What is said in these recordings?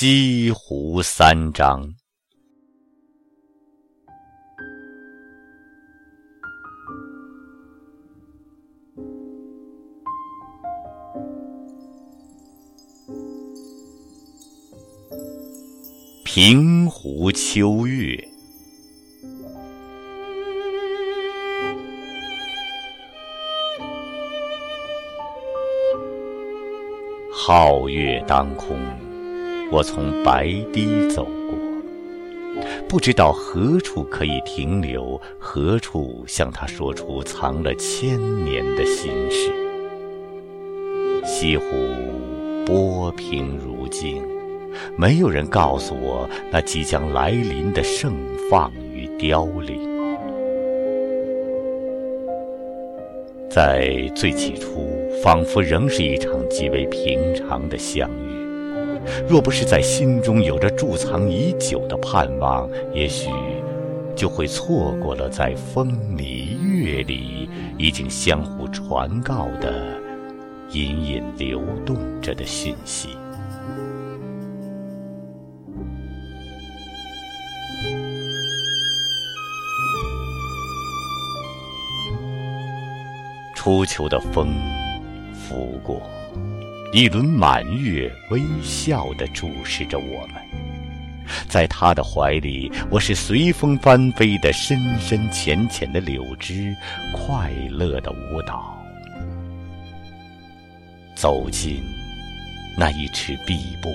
西湖三章。平湖秋月，皓月当空，我从白堤走过，不知道何处可以停留，何处向他说出藏了千年的心事。西湖波平如镜。没有人告诉我那即将来临的盛放与凋零。在最起初，仿佛仍是一场极为平常的相遇。若不是在心中有着贮藏已久的盼望，也许就会错过了在风里月里已经相互传告的隐隐流动着的讯息。初秋的风拂过，一轮满月微笑地注视着我们。在他的怀里，我是随风翻飞的深深浅浅的柳枝，快乐的舞蹈。走进那一池碧波，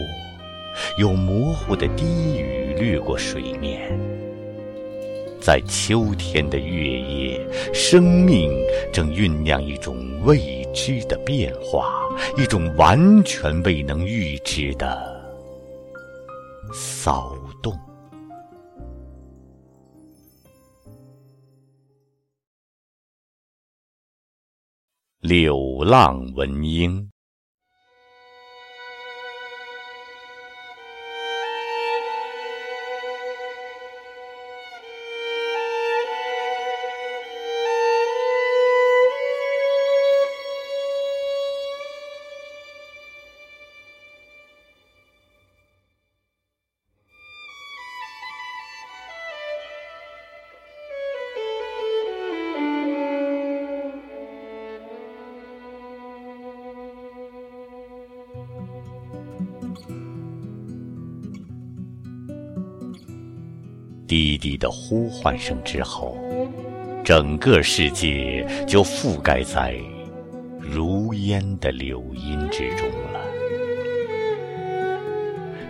有模糊的低语掠过水面。在秋天的月夜，生命正酝酿一种未知的变化，一种完全未能预知的骚动。柳浪闻莺。低低的呼唤声之后，整个世界就覆盖在如烟的柳荫之中了。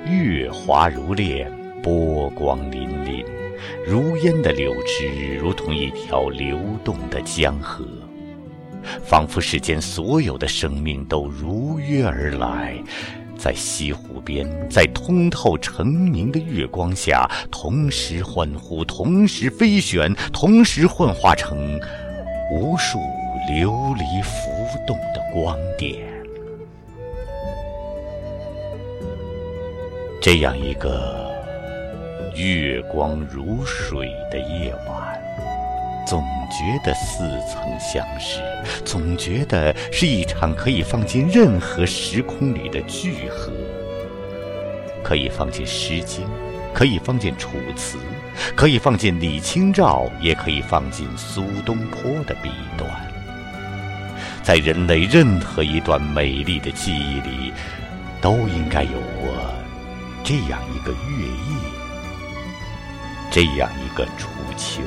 月华如练，波光粼粼，如烟的柳枝如同一条流动的江河，仿佛世间所有的生命都如约而来。在西湖边，在通透澄明的月光下，同时欢呼，同时飞旋，同时幻化成无数流离浮动的光点。这样一个月光如水的夜晚。总觉得似曾相识，总觉得是一场可以放进任何时空里的聚合，可以放进《诗经》，可以放进《楚辞》，可以放进李清照，也可以放进苏东坡的笔端。在人类任何一段美丽的记忆里，都应该有过这样一个月夜，这样一个初秋。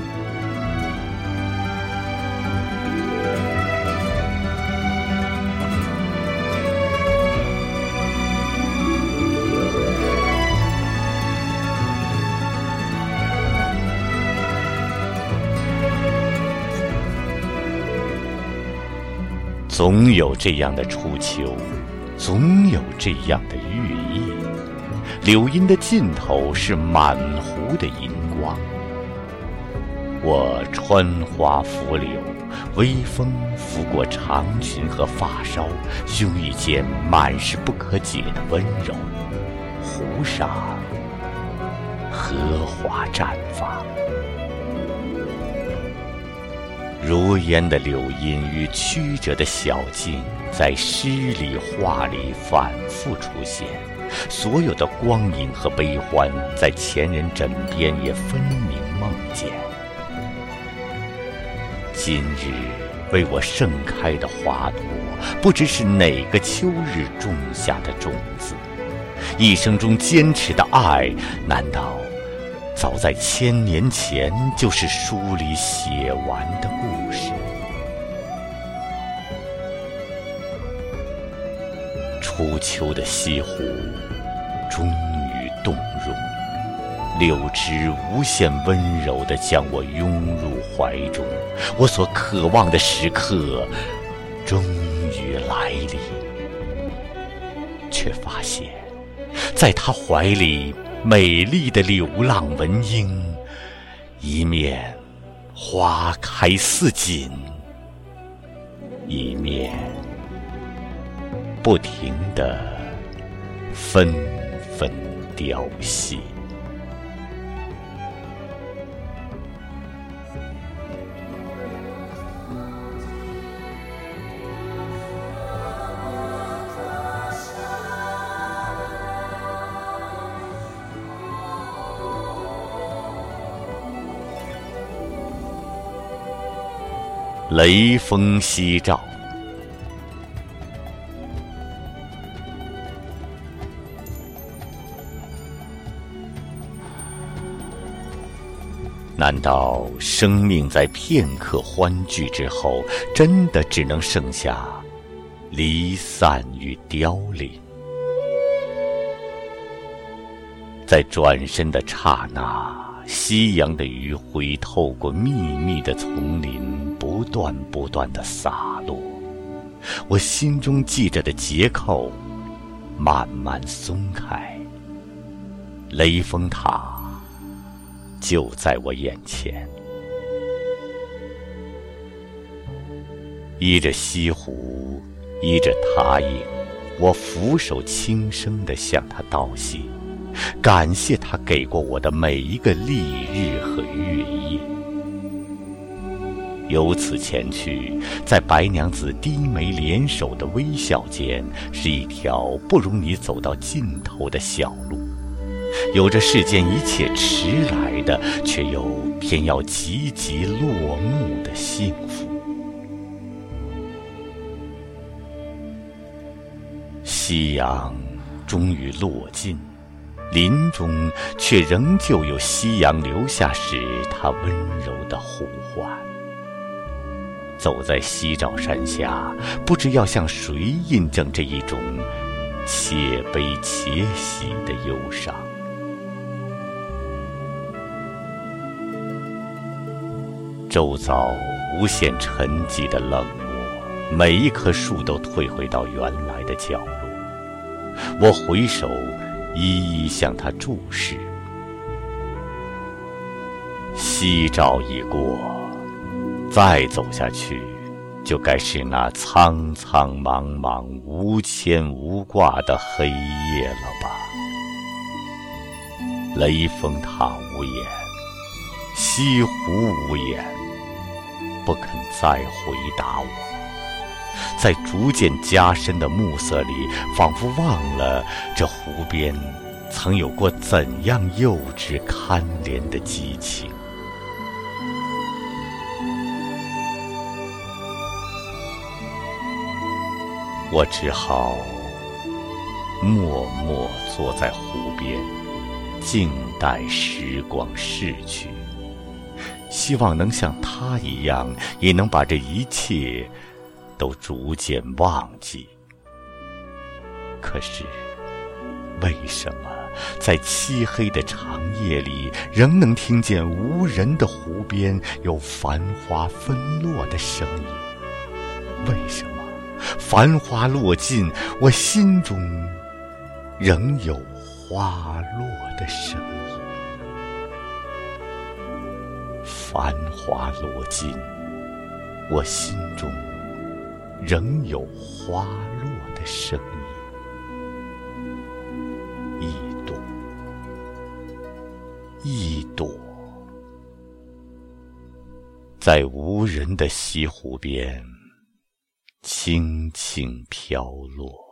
总有这样的初秋，总有这样的月夜。柳荫的尽头是满湖的银光。我穿花拂柳，微风拂过长裙和发梢，胸臆间满是不可解的温柔。湖上，荷花绽放。如烟的柳荫与曲折的小径，在诗里画里反复出现，所有的光影和悲欢，在前人枕边也分明梦见。今日为我盛开的花朵，不知是哪个秋日种下的种子。一生中坚持的爱，难道早在千年前就是书里写完的故事？初秋的西湖，终于动容，柳枝无限温柔地将我拥入怀中，我所渴望的时刻终于来临，却发现，在他怀里，美丽的流浪文英，一面花开似锦，一面。不停的纷纷凋谢。雷锋夕照。难道生命在片刻欢聚之后，真的只能剩下离散与凋零？在转身的刹那，夕阳的余晖透过密密的丛林，不断不断的洒落。我心中系着的结扣，慢慢松开。雷峰塔。就在我眼前，依着西湖，依着塔影，我俯首轻声的向他道谢，感谢他给过我的每一个丽日和月夜。由此前去，在白娘子低眉联手的微笑间，是一条不容你走到尽头的小路。有着世间一切迟来的，却又偏要急急落幕的幸福。夕阳终于落尽，林中却仍旧有夕阳留下时它温柔的呼唤。走在夕照山下，不知要向谁印证这一种且悲且喜的忧伤。周遭无限沉寂的冷漠，每一棵树都退回到原来的角落。我回首，一一向他注视。夕照已过，再走下去，就该是那苍苍茫茫、无牵无挂的黑夜了吧？雷峰塔无言，西湖无言。不肯再回答我，在逐渐加深的暮色里，仿佛忘了这湖边曾有过怎样幼稚堪怜的激情。我只好默默坐在湖边，静待时光逝去。希望能像他一样，也能把这一切都逐渐忘记。可是，为什么在漆黑的长夜里，仍能听见无人的湖边有繁花纷落的声音？为什么繁花落尽，我心中仍有花落的声音？繁花落尽，我心中仍有花落的声音。一朵，一朵，在无人的西湖边，轻轻飘落。